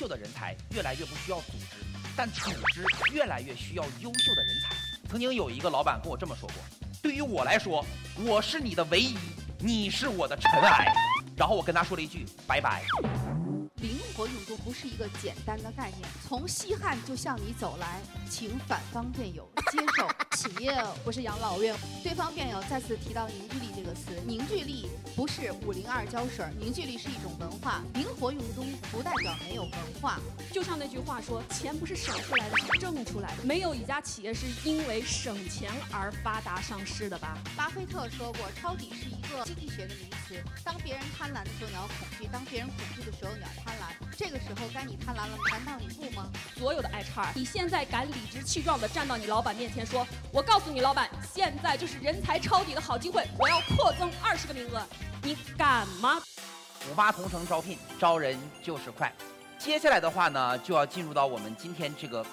秀的人才越来越不需要组织，但组织越来越需要优秀的人才。曾经有一个老板跟我这么说过：“对于我来说，我是你的唯一，你是我的尘埃。”然后我跟他说了一句：“拜拜。”活用工不是一个简单的概念，从西汉就向你走来，请反方辩友接受。企业不是养老院，对方辩友再次提到凝聚力这个词，凝聚力不是五零二胶水，凝聚力是一种文化。灵活用中不代表没有文化，就像那句话说，钱不是省出来的，是挣出来的。没有一家企业是因为省钱而发达上市的吧？巴菲特说过，抄底是一个经济学的名词。当别人贪婪的时候，你要恐惧；当别人恐惧的时候，你要贪婪。这个时候该你贪婪了，难道你不吗？所有的 HR，你现在敢理直气壮地站到你老板面前说，我告诉你老板，现在就是人才抄底的好机会，我要扩增二十个名额，你敢吗？五八同城招聘，招人就是快。接下来的话呢，就要进入到我们今天这个，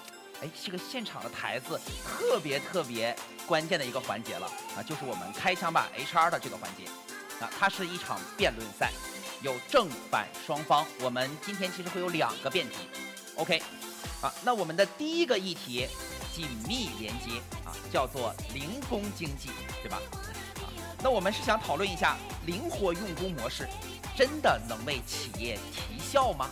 哎，这个现场的台子特别特别关键的一个环节了啊，就是我们开枪吧 HR 的这个环节。啊，它是一场辩论赛，有正反双方。我们今天其实会有两个辩题，OK。啊，那我们的第一个议题紧密连接啊，叫做零工经济，对吧？啊，那我们是想讨论一下灵活用工模式真的能为企业提效吗？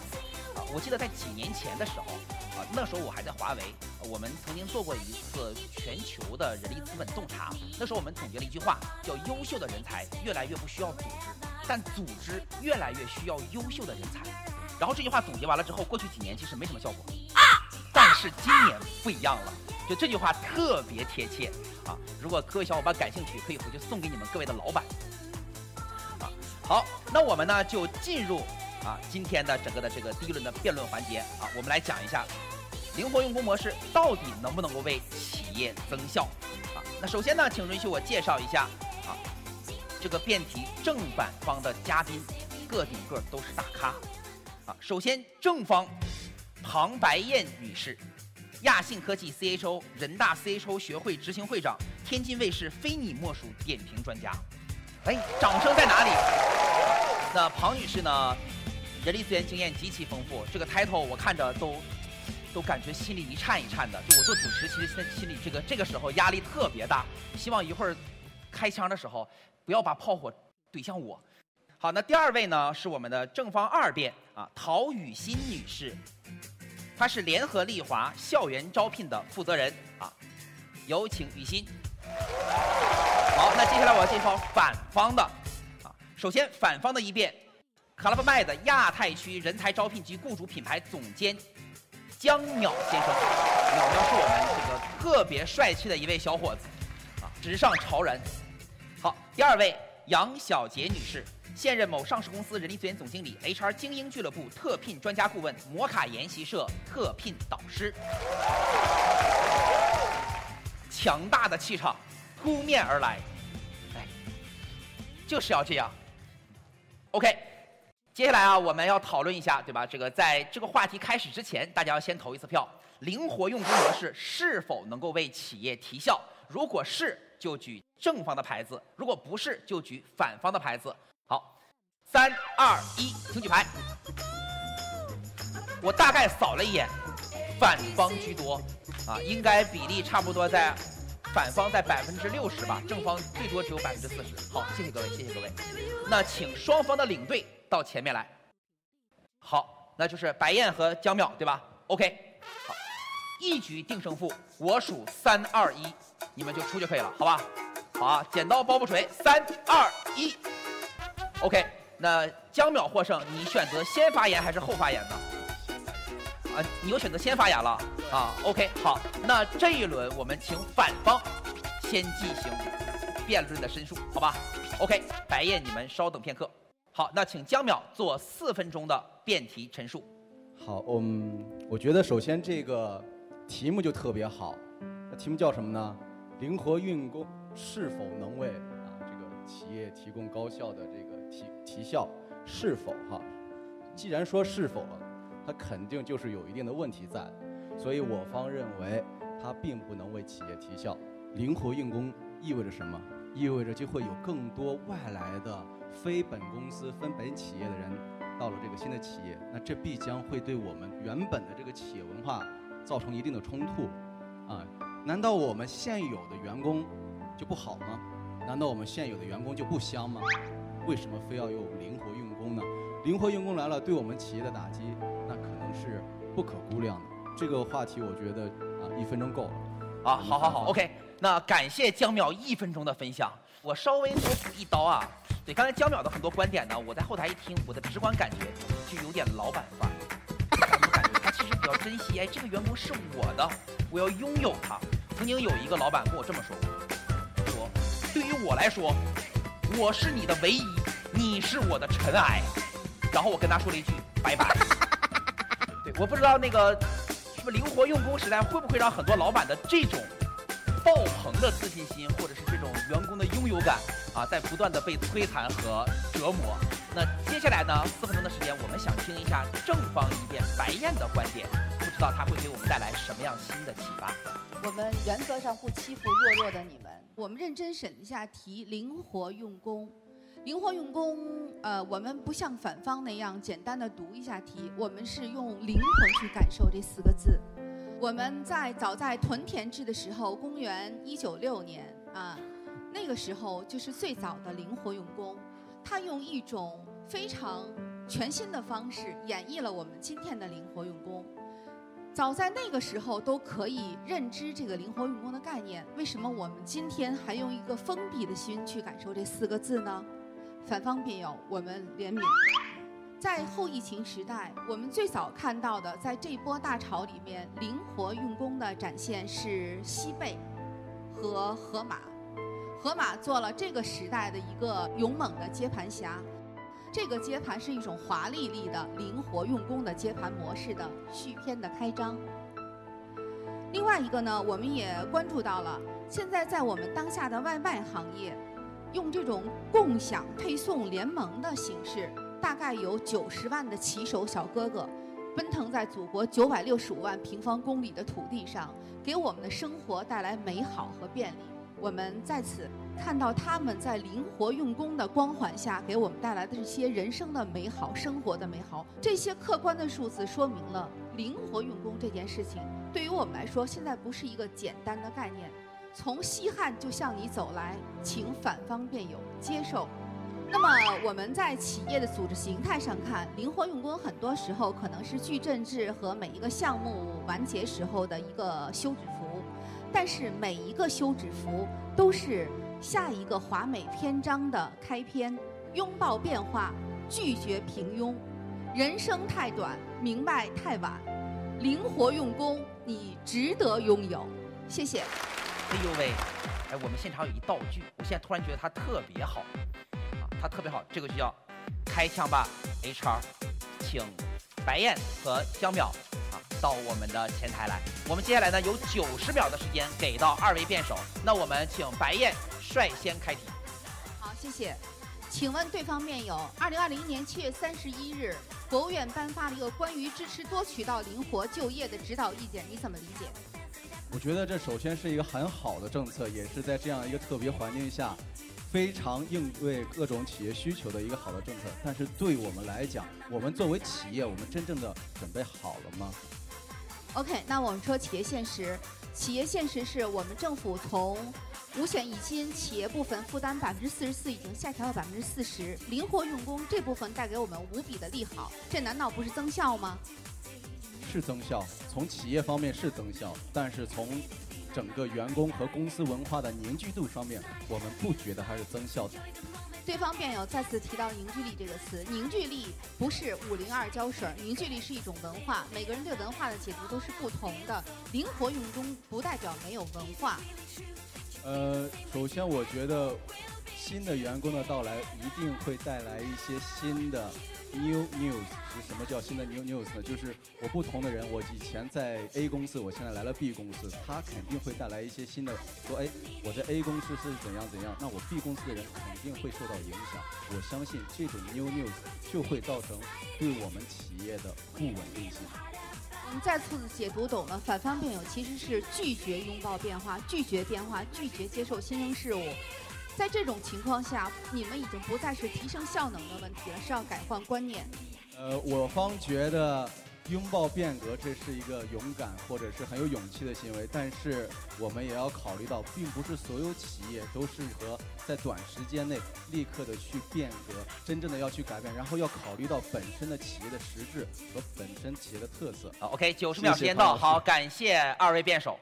啊，我记得在几年前的时候，啊，那时候我还在华为，我们曾经做过一次全球的人力资本洞察。那时候我们总结了一句话，叫“优秀的人才越来越不需要组织，但组织越来越需要优秀的人才”。然后这句话总结完了之后，过去几年其实没什么效果。但是今年不一样了，就这句话特别贴切啊！如果各位小伙伴感兴趣，可以回去送给你们各位的老板。啊，好，那我们呢就进入啊今天的整个的这个第一轮的辩论环节啊，我们来讲一下灵活用工模式到底能不能够为企业增效啊？那首先呢，请允许我介绍一下啊这个辩题正反方的嘉宾，个顶个都是大咖啊。首先正方。庞白燕女士，亚信科技 CHO，人大 CHO 学会执行会长，天津卫视非你莫属点评专家。哎，掌声在哪里？那庞女士呢？人力资源经验极其丰富，这个 title 我看着都都感觉心里一颤一颤的。就我做主持，其实现在心里这个这个时候压力特别大。希望一会儿开枪的时候不要把炮火怼向我。好，那第二位呢是我们的正方二辩啊，陶雨欣女士。她是联合利华校园招聘的负责人啊，有请雨欣。好，那接下来我要介绍反方的啊，首先反方的一辩，卡拉巴麦的亚太区人才招聘及雇主品牌总监江淼先生，淼淼是我们这个特别帅气的一位小伙子啊，直上潮人。好，第二位杨小杰女士。现任某上市公司人力资源总经理，HR 精英俱乐部特聘专家顾问，摩卡研习社特聘导师，强大的气场扑面而来，哎，就是要这样。OK，接下来啊，我们要讨论一下，对吧？这个在这个话题开始之前，大家要先投一次票。灵活用工模式是否能够为企业提效？如果是，就举正方的牌子；如果不是，就举反方的牌子。好，三二一，请举牌。我大概扫了一眼，反方居多，啊，应该比例差不多在反方在百分之六十吧，正方最多只有百分之四十。好，谢谢各位，谢谢各位。那请双方的领队到前面来。好，那就是白燕和江淼，对吧？OK，好，一局定胜负，我数三二一，你们就出就可以了，好吧？好啊，剪刀包不锤，三二一。OK，那江淼获胜，你选择先发言还是后发言呢？啊，你又选择先发言了啊？OK，好，那这一轮我们请反方先进行辩论的申述，好吧？OK，白夜你们稍等片刻。好，那请江淼做四分钟的辩题陈述。好，嗯，我觉得首先这个题目就特别好，那题目叫什么呢？灵活运工是否能为啊这个企业提供高效的这个？提提效是否哈？既然说是否了，它肯定就是有一定的问题在，所以我方认为它并不能为企业提效。灵活用工意味着什么？意味着就会有更多外来的非本公司非本企业的人到了这个新的企业，那这必将会对我们原本的这个企业文化造成一定的冲突，啊，难道我们现有的员工就不好吗？难道我们现有的员工就不香吗？为什么非要用灵活用工呢？灵活用工来了，对我们企业的打击那可能是不可估量的。这个话题我觉得啊，一分钟够了。啊，好好好，OK。那感谢江淼一分钟的分享，我稍微多补一刀啊。对，刚才江淼的很多观点呢，我在后台一听，我的直观感觉就有点老板范儿。我感觉他其实比较珍惜，哎，这个员工是我的，我要拥有他。曾经有一个老板跟我这么说过，说对于我来说，我是你的唯一，你是我的尘埃。然后我跟他说了一句拜拜。对，我不知道那个。灵活用工时代会不会让很多老板的这种爆棚的自信心，或者是这种员工的拥有感啊，在不断的被摧残和折磨？那接下来呢，四分钟的时间，我们想听一下正方一辩白燕的观点，不知道他会给我们带来什么样新的启发？我们原则上不欺负弱弱的你们，我们认真审一下题，灵活用工。灵活用工，呃，我们不像反方那样简单的读一下题，我们是用灵魂去感受这四个字。我们在早在屯田制的时候，公元一九六年啊，那个时候就是最早的灵活用工，他用一种非常全新的方式演绎了我们今天的灵活用工。早在那个时候都可以认知这个灵活用工的概念，为什么我们今天还用一个封闭的心去感受这四个字呢？反方辩友，我们怜悯。在后疫情时代，我们最早看到的，在这波大潮里面，灵活用工的展现是西贝和河马。河马做了这个时代的一个勇猛的接盘侠。这个接盘是一种华丽丽的灵活用工的接盘模式的续篇的开张。另外一个呢，我们也关注到了，现在在我们当下的外卖行业。用这种共享配送联盟的形式，大概有九十万的骑手小哥哥，奔腾在祖国九百六十五万平方公里的土地上，给我们的生活带来美好和便利。我们在此看到他们在灵活用工的光环下，给我们带来的这些人生的美好、生活的美好。这些客观的数字说明了灵活用工这件事情，对于我们来说，现在不是一个简单的概念。从西汉就向你走来，请反方辩友接受。那么我们在企业的组织形态上看，灵活用工很多时候可能是矩阵制和每一个项目完结时候的一个休止符，但是每一个休止符都是下一个华美篇章的开篇。拥抱变化，拒绝平庸。人生太短，明白太晚。灵活用功，你值得拥有。谢谢。哎呦喂，哎，我们现场有一道具，我现在突然觉得它特别好，啊，它特别好，这个就叫开枪吧 HR，请白燕和江淼啊到我们的前台来。我们接下来呢有九十秒的时间给到二位辩手，那我们请白燕率先开题。好，谢谢。请问对方辩友，二零二零年七月三十一日，国务院颁发了一个关于支持多渠道灵活就业的指导意见，你怎么理解？我觉得这首先是一个很好的政策，也是在这样一个特别环境下，非常应对各种企业需求的一个好的政策。但是对我们来讲，我们作为企业，我们真正的准备好了吗？OK，那我们说企业现实，企业现实是我们政府从五险一金企业部分负担百分之四十四已经下调到百分之四十，灵活用工这部分带给我们无比的利好，这难道不是增效吗？是增效，从企业方面是增效，但是从整个员工和公司文化的凝聚度方面，我们不觉得它是增效的。对方辩友再次提到“凝聚力”这个词，凝聚力不是五零二胶水，凝聚力是一种文化，每个人对文化的解读都是不同的。灵活用工不代表没有文化。呃，首先我觉得新的员工的到来一定会带来一些新的。New news 是什么叫新的 New news 呢？就是我不同的人，我以前在 A 公司，我现在来了 B 公司，他肯定会带来一些新的。说，哎，我在 A 公司是怎样怎样，那我 B 公司的人肯定会受到影响。我相信这种 New news 就会造成对我们企业的不稳定性。我们再次解读懂了，反方辩友其实是拒绝拥抱变化，拒绝变化，拒绝接受新生事物。在这种情况下，你们已经不再是提升效能的问题了，是要改换观念。呃，我方觉得拥抱变革这是一个勇敢或者是很有勇气的行为，但是我们也要考虑到，并不是所有企业都适合在短时间内立刻的去变革，真正的要去改变，然后要考虑到本身的企业的实质和本身企业的特色。好，OK，九十秒时间到，好，感谢二位辩手。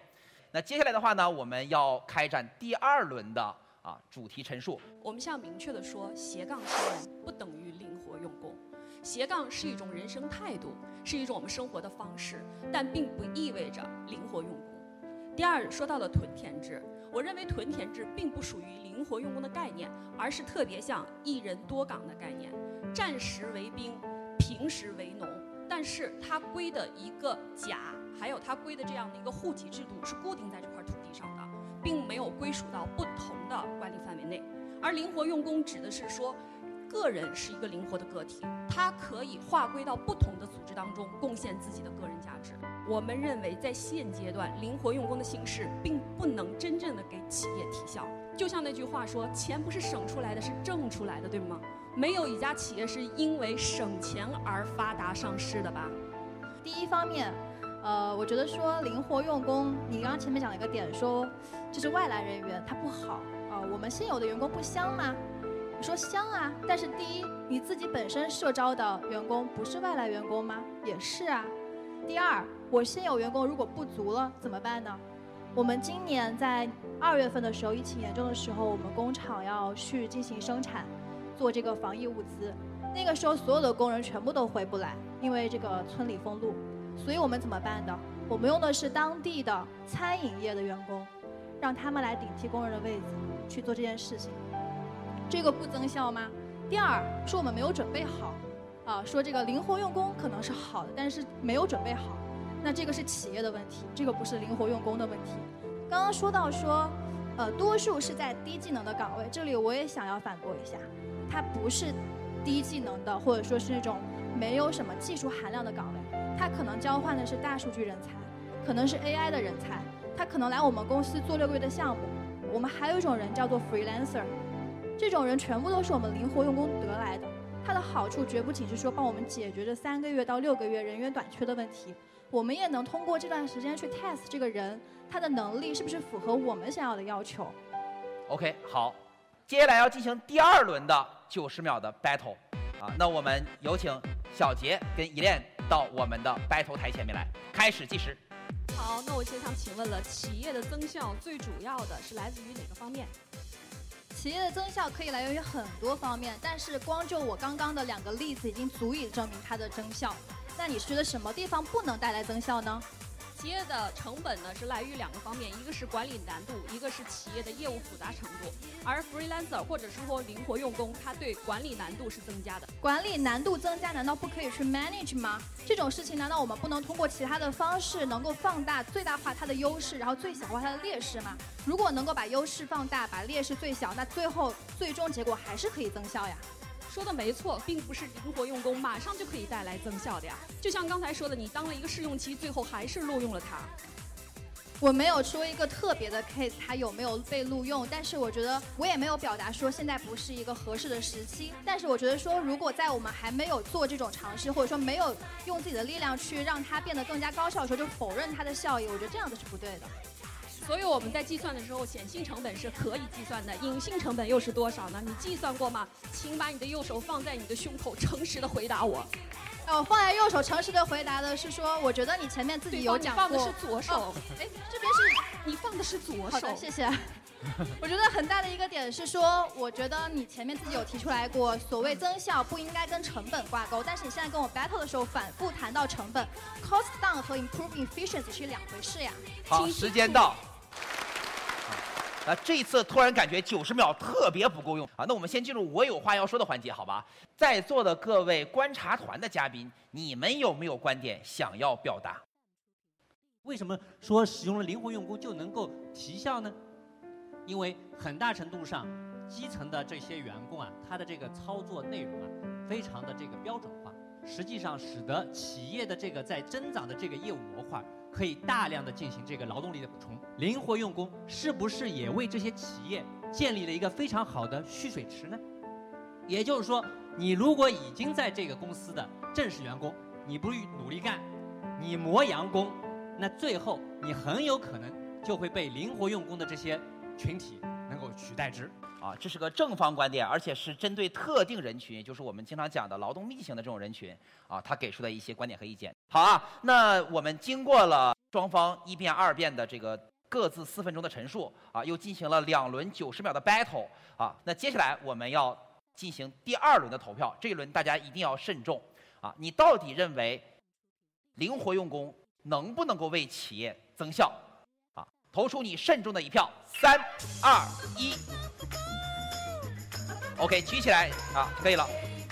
那接下来的话呢，我们要开展第二轮的啊主题陈述。我们想明确的说，斜杠青年不等于灵活用功，斜杠是一种人生态度，是一种我们生活的方式，但并不意味着灵活用功。第二，说到了屯田制，我认为屯田制并不属于灵活用功的概念，而是特别像一人多岗的概念，战时为兵，平时为农，但是它归的一个甲。还有它归的这样的一个户籍制度是固定在这块土地上的，没有归属到不同的管理范围内。而灵活用工指的是说，个人是一个灵活的个体，它可以划归到不同的组织当中，贡献自己的个人价值。我们认为，在现阶段，灵活用工的形式并不能真正的给企业提效。就像那句话说，钱不是省出来的，是挣出来的，对吗？没有一家企业是因为省钱而发达上市的吧？第一方面。呃，我觉得说灵活用工，你刚刚前面讲了一个点，说就是外来人员他不好啊，我们现有的员工不香吗？我说香啊，但是第一，你自己本身社招的员工不是外来员工吗？也是啊。第二，我现有员工如果不足了怎么办呢？我们今年在二月份的时候，疫情严重的时候，我们工厂要去进行生产，做这个防疫物资，那个时候所有的工人全部都回不来，因为这个村里封路。所以我们怎么办的？我们用的是当地的餐饮业的员工，让他们来顶替工人的位子去做这件事情。这个不增效吗？第二，说我们没有准备好，啊，说这个灵活用工可能是好的，但是没有准备好，那这个是企业的问题，这个不是灵活用工的问题。刚刚说到说，呃，多数是在低技能的岗位，这里我也想要反驳一下，它不是低技能的，或者说是那种没有什么技术含量的岗位。他可能交换的是大数据人才，可能是 AI 的人才，他可能来我们公司做六个月的项目。我们还有一种人叫做 freelancer，这种人全部都是我们灵活用工得来的。它的好处绝不仅是说帮我们解决这三个月到六个月人员短缺的问题，我们也能通过这段时间去 test 这个人他的能力是不是符合我们想要的要求。OK，好，接下来要进行第二轮的九十秒的 battle，啊，那我们有请小杰跟依恋。到我们的 battle 台前面来，开始计时。好，那我先想请问了，企业的增效最主要的是来自于哪个方面？企业的增效可以来源于很多方面，但是光就我刚刚的两个例子已经足以证明它的增效。那你觉得什么地方不能带来增效呢？企业的成本呢是来于两个方面，一个是管理难度，一个是企业的业务复杂程度。而 freelancer 或者是说灵活用工，它对管理难度是增加的。管理难度增加，难道不可以去 manage 吗？这种事情难道我们不能通过其他的方式能够放大、最大化它的优势，然后最小化它的劣势吗？如果能够把优势放大，把劣势最小，那最后最终结果还是可以增效呀。说的没错，并不是灵活用工马上就可以带来增效的呀。就像刚才说的，你当了一个试用期，最后还是录用了他。我没有说一个特别的 case，他有没有被录用，但是我觉得我也没有表达说现在不是一个合适的时期。但是我觉得说，如果在我们还没有做这种尝试，或者说没有用自己的力量去让它变得更加高效的时候，就否认它的效益，我觉得这样子是不对的。所以我们在计算的时候，显性成本是可以计算的，隐性成本又是多少呢？你计算过吗？请把你的右手放在你的胸口，诚实的回答我。哦，放在右手，诚实的回答的是说，我觉得你前面自己有讲过。放的是左手。哎，这边是你放的是左手。好的，谢谢。我觉得很大的一个点是说，我觉得你前面自己有提出来过，所谓增效不应该跟成本挂钩，但是你现在跟我 battle 的时候反复谈到成本，cost down 和 improve efficiency 是两回事呀。好，时间到。啊，这一次突然感觉九十秒特别不够用啊！那我们先进入我有话要说的环节，好吧？在座的各位观察团的嘉宾，你们有没有观点想要表达？为什么说使用了灵活用工就能够提效呢？因为很大程度上，基层的这些员工啊，他的这个操作内容啊，非常的这个标准化，实际上使得企业的这个在增长的这个业务模块。可以大量的进行这个劳动力的补充，灵活用工是不是也为这些企业建立了一个非常好的蓄水池呢？也就是说，你如果已经在这个公司的正式员工，你不努力干，你磨洋工，那最后你很有可能就会被灵活用工的这些群体能够取代之。啊，这是个正方观点，而且是针对特定人群，就是我们经常讲的劳动密集型的这种人群啊，他给出的一些观点和意见。好啊，那我们经过了双方一辩二辩的这个各自四分钟的陈述啊，又进行了两轮九十秒的 battle 啊，那接下来我们要进行第二轮的投票，这一轮大家一定要慎重啊，你到底认为灵活用工能不能够为企业增效啊？投出你慎重的一票，三二一。OK，举起来啊，可以了。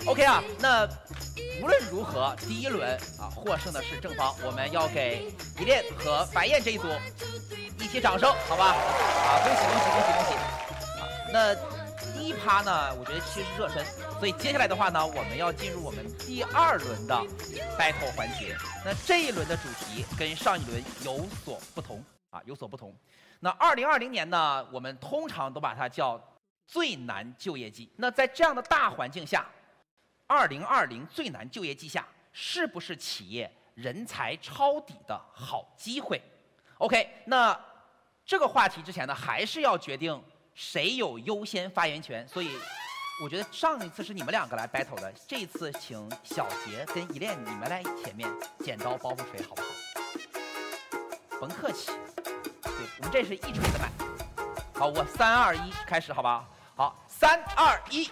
OK 啊，那无论如何，第一轮啊获胜的是正方，我们要给一恋和白燕这一组一些掌声，好吧？啊，恭喜恭喜恭喜恭喜！啊，那第一趴呢，我觉得其实是热身，所以接下来的话呢，我们要进入我们第二轮的 battle 环节。那这一轮的主题跟上一轮有所不同啊，有所不同。那二零二零年呢，我们通常都把它叫。最难就业季。那在这样的大环境下，二零二零最难就业季下，是不是企业人才抄底的好机会？OK，那这个话题之前呢，还是要决定谁有优先发言权。所以，我觉得上一次是你们两个来 battle 的，这次请小杰跟依恋你们来前面剪刀包袱锤，好不好？甭客气，对我们这是一锤子买。好，我三二一开始，好吧？好，三二一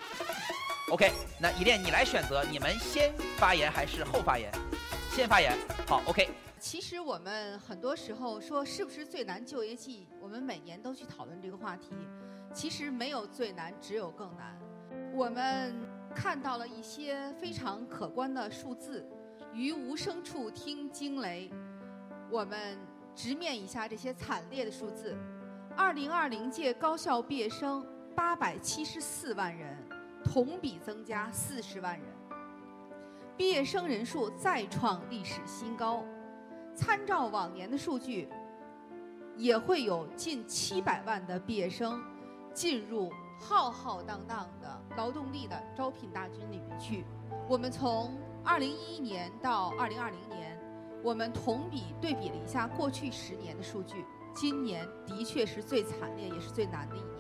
，OK。那依恋，你来选择，你们先发言还是后发言？先发言。好，OK。其实我们很多时候说是不是最难就业季，我们每年都去讨论这个话题。其实没有最难，只有更难。我们看到了一些非常可观的数字，于无声处听惊雷。我们直面一下这些惨烈的数字。二零二零届高校毕业生。八百七十四万人，同比增加四十万人，毕业生人数再创历史新高。参照往年的数据，也会有近七百万的毕业生进入浩浩荡荡的劳动力的招聘大军里面去。我们从二零一一年到二零二零年，我们同比对比了一下过去十年的数据，今年的确是最惨烈也是最难的一年。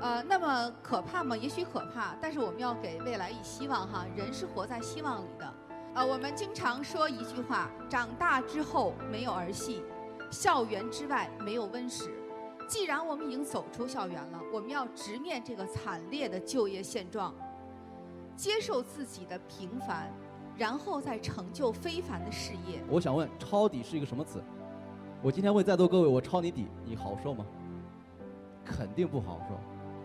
呃，那么可怕吗？也许可怕，但是我们要给未来以希望哈。人是活在希望里的。呃，我们经常说一句话：长大之后没有儿戏，校园之外没有温室。既然我们已经走出校园了，我们要直面这个惨烈的就业现状，接受自己的平凡，然后再成就非凡的事业。我想问，抄底是一个什么词？我今天问在座各位，我抄你底，你好受吗？肯定不好受。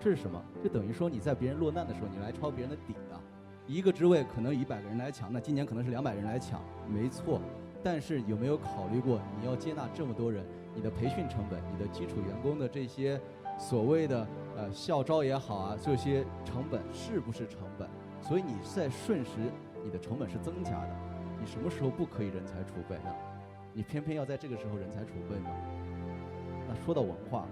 这是什么？就等于说你在别人落难的时候，你来抄别人的底啊！一个职位可能一百个人来抢，那今年可能是两百人来抢，没错。但是有没有考虑过，你要接纳这么多人，你的培训成本、你的基础员工的这些所谓的呃校招也好啊，这些成本是不是成本？所以你在瞬时，你的成本是增加的。你什么时候不可以人才储备呢？你偏偏要在这个时候人才储备吗？那说到文化，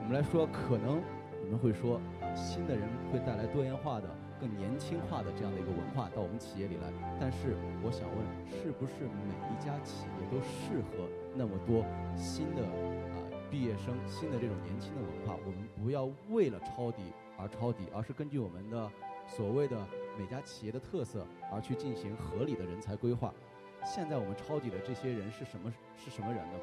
我们来说可能。我们会说啊，新的人会带来多元化的、更年轻化的这样的一个文化到我们企业里来。但是，我想问，是不是每一家企业都适合那么多新的啊毕业生、新的这种年轻的文化？我们不要为了抄底而抄底，而是根据我们的所谓的每家企业的特色而去进行合理的人才规划。现在我们抄底的这些人是什么？是什么人呢？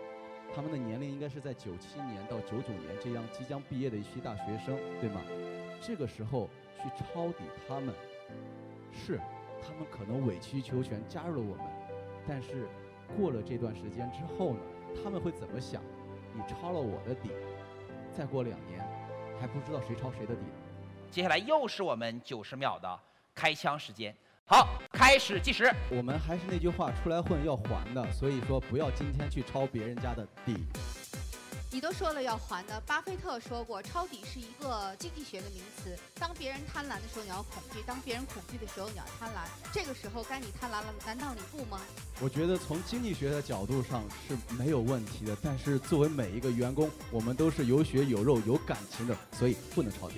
他们的年龄应该是在九七年到九九年这样即将毕业的一批大学生，对吗？这个时候去抄底他们，是他们可能委曲求全加入了我们，但是过了这段时间之后呢，他们会怎么想？你抄了我的底，再过两年还不知道谁抄谁的底。接下来又是我们九十秒的开枪时间。好，开始计时。我们还是那句话，出来混要还的，所以说不要今天去抄别人家的底。你都说了要还的，巴菲特说过，抄底是一个经济学的名词。当别人贪婪的时候，你要恐惧；当别人恐惧的时候，你要贪婪。这个时候该你贪婪了，难道你不吗？我觉得从经济学的角度上是没有问题的，但是作为每一个员工，我们都是有血有肉有感情的，所以不能抄底。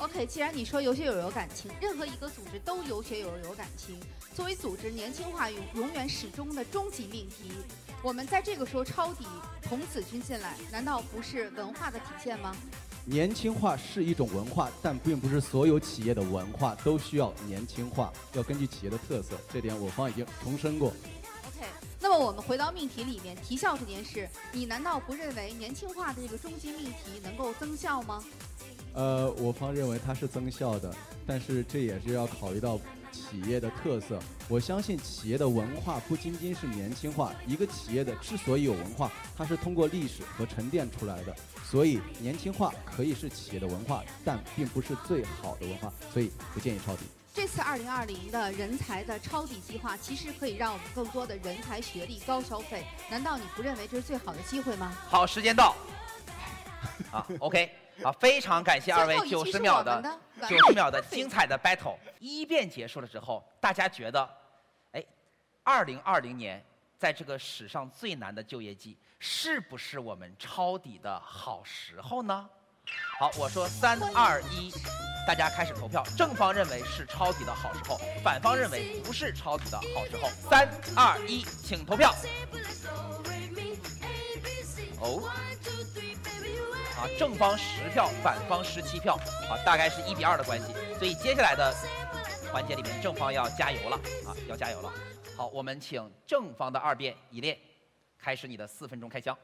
OK，既然你说有血有肉感情，任何一个组织都有血有肉有感情。作为组织年轻化永永远始终的终极命题，我们在这个时候抄底童子军进来，难道不是文化的体现吗？年轻化是一种文化，但并不是所有企业的文化都需要年轻化，要根据企业的特色。这点我方已经重申过。OK，那么我们回到命题里面，提效这件事，你难道不认为年轻化的这个终极命题能够增效吗？呃，我方认为它是增效的，但是这也是要考虑到企业的特色。我相信企业的文化不仅仅是年轻化，一个企业的之所以有文化，它是通过历史和沉淀出来的。所以年轻化可以是企业的文化，但并不是最好的文化，所以不建议抄底。这次二零二零的人才的抄底计划，其实可以让我们更多的人才、学历高消费。难道你不认为这是最好的机会吗？好，时间到。好，OK。好，非常感谢二位九十秒的九十秒的精彩的 battle。一辩结束了之后，大家觉得，哎，二零二零年在这个史上最难的就业季，是不是我们抄底的好时候呢？好，我说三二一，大家开始投票。正方认为是抄底的好时候，反方认为不是抄底的好时候。三二一，请投票。哦。啊，正方十票，反方十七票，啊，大概是一比二的关系。所以接下来的环节里面，正方要加油了，啊，要加油了。好，我们请正方的二辩一列，开始你的四分钟开箱。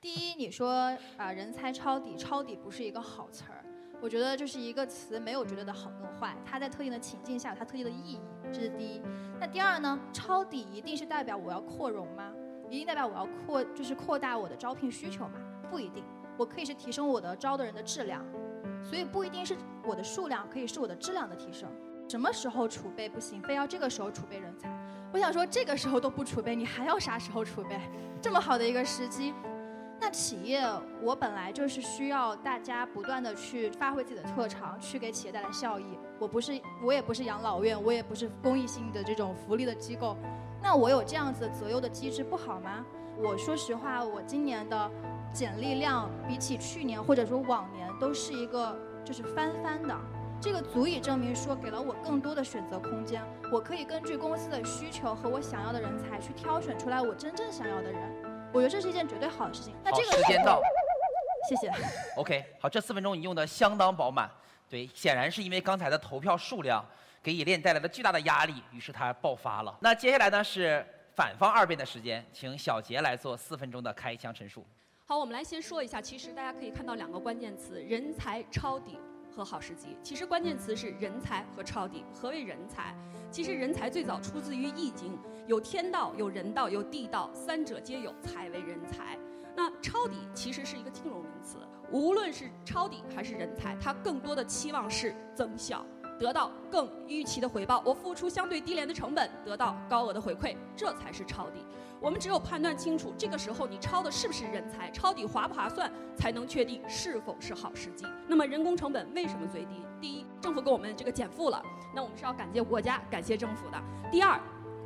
第一，你说啊，人才抄底，抄底不是一个好词儿，我觉得这是一个词，没有绝对的好跟坏，它在特定的情境下有它特定的意义，这是第一。那第二呢，抄底一定是代表我要扩容吗？一定代表我要扩，就是扩大我的招聘需求吗？不一定。我可以是提升我的招的人的质量，所以不一定是我的数量，可以是我的质量的提升。什么时候储备不行，非要这个时候储备人才？我想说，这个时候都不储备，你还要啥时候储备？这么好的一个时机，那企业我本来就是需要大家不断的去发挥自己的特长，去给企业带来效益。我不是，我也不是养老院，我也不是公益性的这种福利的机构，那我有这样子择优的机制不好吗？我说实话，我今年的。简历量比起去年或者说往年都是一个就是翻番的，这个足以证明说给了我更多的选择空间，我可以根据公司的需求和我想要的人才去挑选出来我真正想要的人，我觉得这是一件绝对好的事情。那这个时间到，谢谢。OK，好，这四分钟你用的相当饱满，对，显然是因为刚才的投票数量给冶炼带来了巨大的压力，于是它爆发了。那接下来呢是反方二辩的时间，请小杰来做四分钟的开枪陈述。好，我们来先说一下，其实大家可以看到两个关键词：人才抄底和好时机。其实关键词是人才和抄底。何为人才？其实人才最早出自于《易经》，有天道，有人道，有地道，三者皆有，才为人才。那抄底其实是一个金融名词，无论是抄底还是人才，它更多的期望是增效，得到更预期的回报。我付出相对低廉的成本，得到高额的回馈，这才是抄底。我们只有判断清楚这个时候你抄的是不是人才，抄底划不划算，才能确定是否是好时机。那么人工成本为什么最低？第一，政府给我们这个减负了，那我们是要感谢国家、感谢政府的。第二，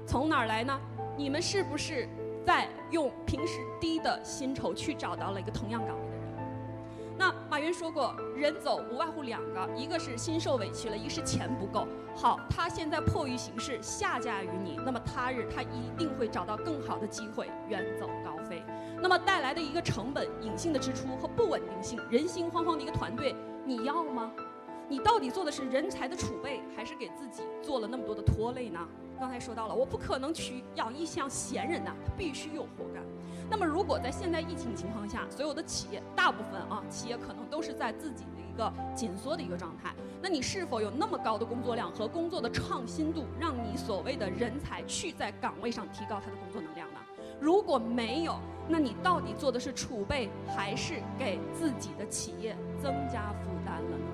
从哪儿来呢？你们是不是在用平时低的薪酬去找到了一个同样岗位？马云说过，人走无外乎两个，一个是心受委屈了，一个是钱不够。好，他现在迫于形势下嫁于你，那么他日他一定会找到更好的机会，远走高飞。那么带来的一个成本、隐性的支出和不稳定性，人心惶惶的一个团队，你要吗？你到底做的是人才的储备，还是给自己做了那么多的拖累呢？刚才说到了，我不可能去养一箱闲人呐，他必须有活干。那么，如果在现在疫情情况下，所有的企业大部分啊，企业可能都是在自己的一个紧缩的一个状态。那你是否有那么高的工作量和工作的创新度，让你所谓的人才去在岗位上提高他的工作能量呢？如果没有，那你到底做的是储备，还是给自己的企业增加负担了呢？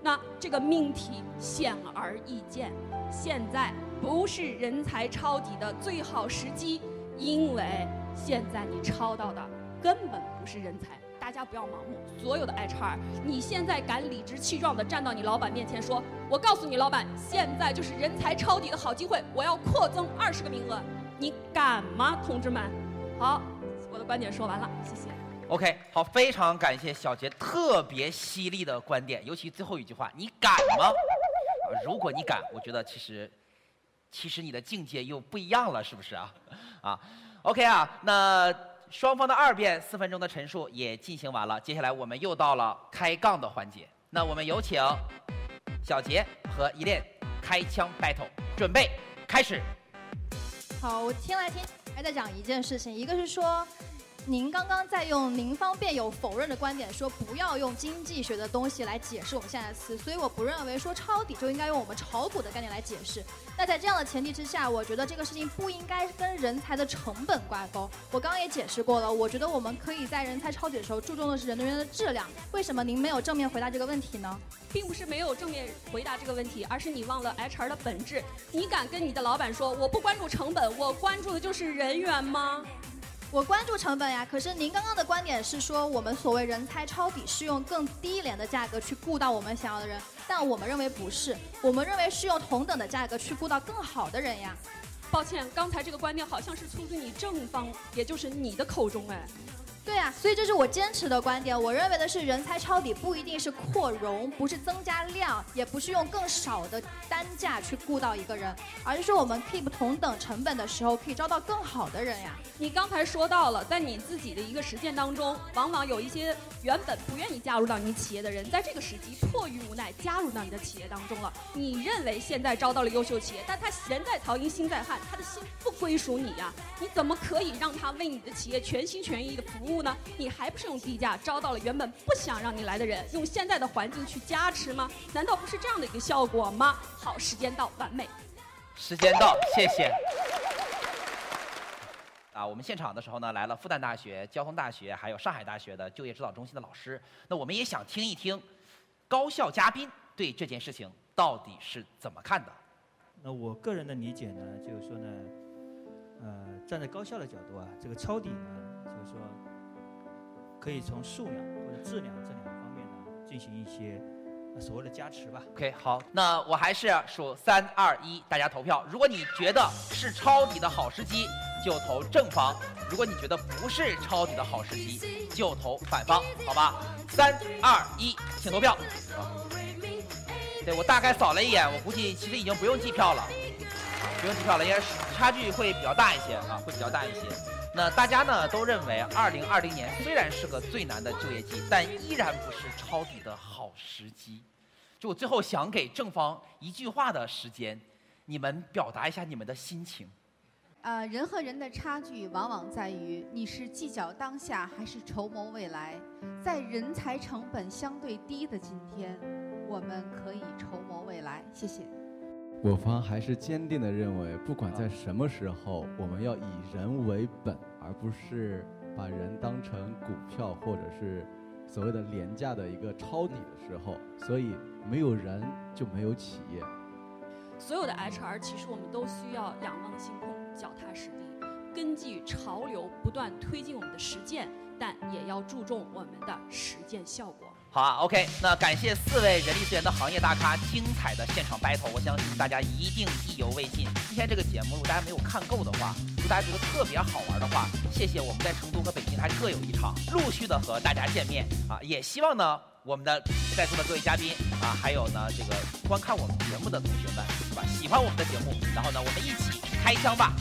那这个命题显而易见，现在不是人才抄底的最好时机，因为。现在你抄到的根本不是人才，大家不要盲目。所有的 HR，你现在敢理直气壮地站到你老板面前说：“我告诉你，老板，现在就是人才抄底的好机会，我要扩增二十个名额，你敢吗，同志们？”好，我的观点说完了，谢谢。OK，好，非常感谢小杰特别犀利的观点，尤其最后一句话，你敢吗？如果你敢，我觉得其实，其实你的境界又不一样了，是不是啊？啊，OK 啊，那双方的二辩四分钟的陈述也进行完了，接下来我们又到了开杠的环节，那我们有请小杰和依恋开枪 battle，准备开始。好，我听来听还在讲一件事情，一个是说，您刚刚在用您方辩友否认的观点，说不要用经济学的东西来解释我们现在的词，所以我不认为说抄底就应该用我们炒股的概念来解释。那在这样的前提之下，我觉得这个事情不应该跟人才的成本挂钩。我刚刚也解释过了，我觉得我们可以在人才抄底的时候注重的是人人的质量。为什么您没有正面回答这个问题呢？并不是没有正面回答这个问题，而是你忘了 HR 的本质。你敢跟你的老板说我不关注成本，我关注的就是人员吗？我关注成本呀，可是您刚刚的观点是说，我们所谓人才抄底是用更低廉的价格去雇到我们想要的人，但我们认为不是，我们认为是用同等的价格去雇到更好的人呀。抱歉，刚才这个观点好像是出自你正方，也就是你的口中哎。对啊，所以这是我坚持的观点。我认为的是，人才抄底不一定是扩容，不是增加量，也不是用更少的单价去雇到一个人，而是说我们 keep 同等成本的时候，可以招到更好的人呀。你刚才说到了，在你自己的一个实践当中，往往有一些原本不愿意加入到你企业的人，在这个时机迫于无奈加入到你的企业当中了。你认为现在招到了优秀企业，但他人在曹营心在汉，他的心不归属你呀、你怎么可以让他为你的企业全心全意的服务呢？你还不是用低价招到了原本不想让你来的人，用现在的环境去加持吗？难道不是这样的一个效果吗？好，时间到，完美。时间到，谢谢。啊，我们现场的时候呢，来了复旦大学、交通大学，还有上海大学的就业指导中心的老师。那我们也想听一听，高校嘉宾对这件事情到底是怎么看的？那我个人的理解呢，就是说呢，呃，站在高校的角度啊，这个抄底呢，就是说可以从数量或者质量这两个方面呢进行一些所谓的加持吧。OK，好，那我还是数三二一，大家投票。如果你觉得是抄底的好时机，就投正方；如果你觉得不是抄底的好时机，就投反方，好吧？三二一，请投票。对我大概扫了一眼，我估计其实已经不用计票了，不用计票了，应该差距会比较大一些啊，会比较大一些。那大家呢都认为，二零二零年虽然是个最难的就业季，但依然不是抄底的好时机。就我最后想给正方一句话的时间，你们表达一下你们的心情。呃，人和人的差距往往在于你是计较当下还是筹谋未来。在人才成本相对低的今天，我们可以筹谋未来。谢谢。我方还是坚定地认为，不管在什么时候，我们要以人为本，而不是把人当成股票或者是所谓的廉价的一个抄底的时候。所以，没有人就没有企业。所有的 HR 其实我们都需要仰望星空，脚踏实地，根据潮流不断推进我们的实践，但也要注重我们的实践效果。好啊，OK，那感谢四位人力资源的行业大咖精彩的现场 battle，我相信大家一定意犹未尽。今天这个节目，如果大家没有看够的话，如果大家觉得特别好玩的话，谢谢我们在成都和北京还各有一场，陆续的和大家见面啊，也希望呢。我们的在座的各位嘉宾啊，还有呢这个观看我们节目的同学们，是吧？喜欢我们的节目，然后呢，我们一起开枪吧！